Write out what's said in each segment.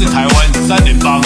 是台湾三联帮。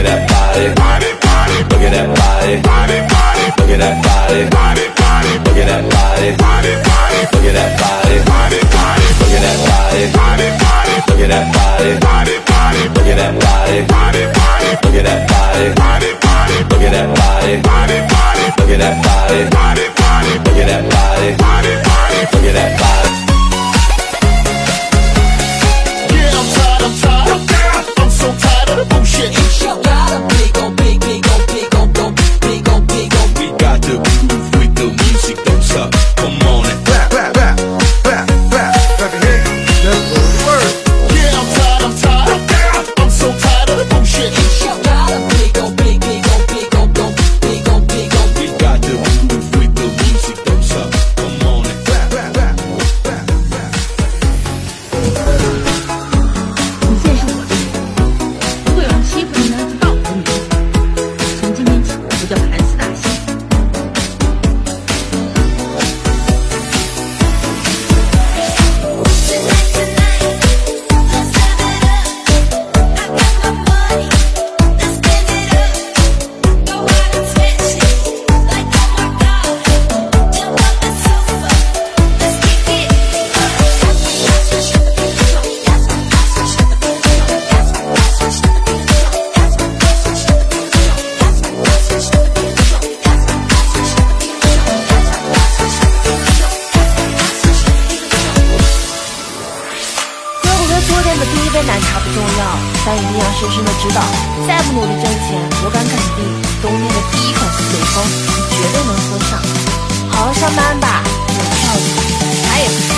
At that body, body, body. Look at that body, body, body. Look at that body, body, body. Look at that body, body, body. Look at that body, body, body. Look at that body, body, body. Look at that body, body, body. Look at that body, body, body. Look at that body, body, body. Look at that body, body, body. Look at that body, body, body. Look at that body, body, body. Look at that body. 它不重要，但一定要深深的知道，再不努力挣钱，我敢肯定，冬天的第一口西北风，你绝对能喝上。好好上班吧，有票子。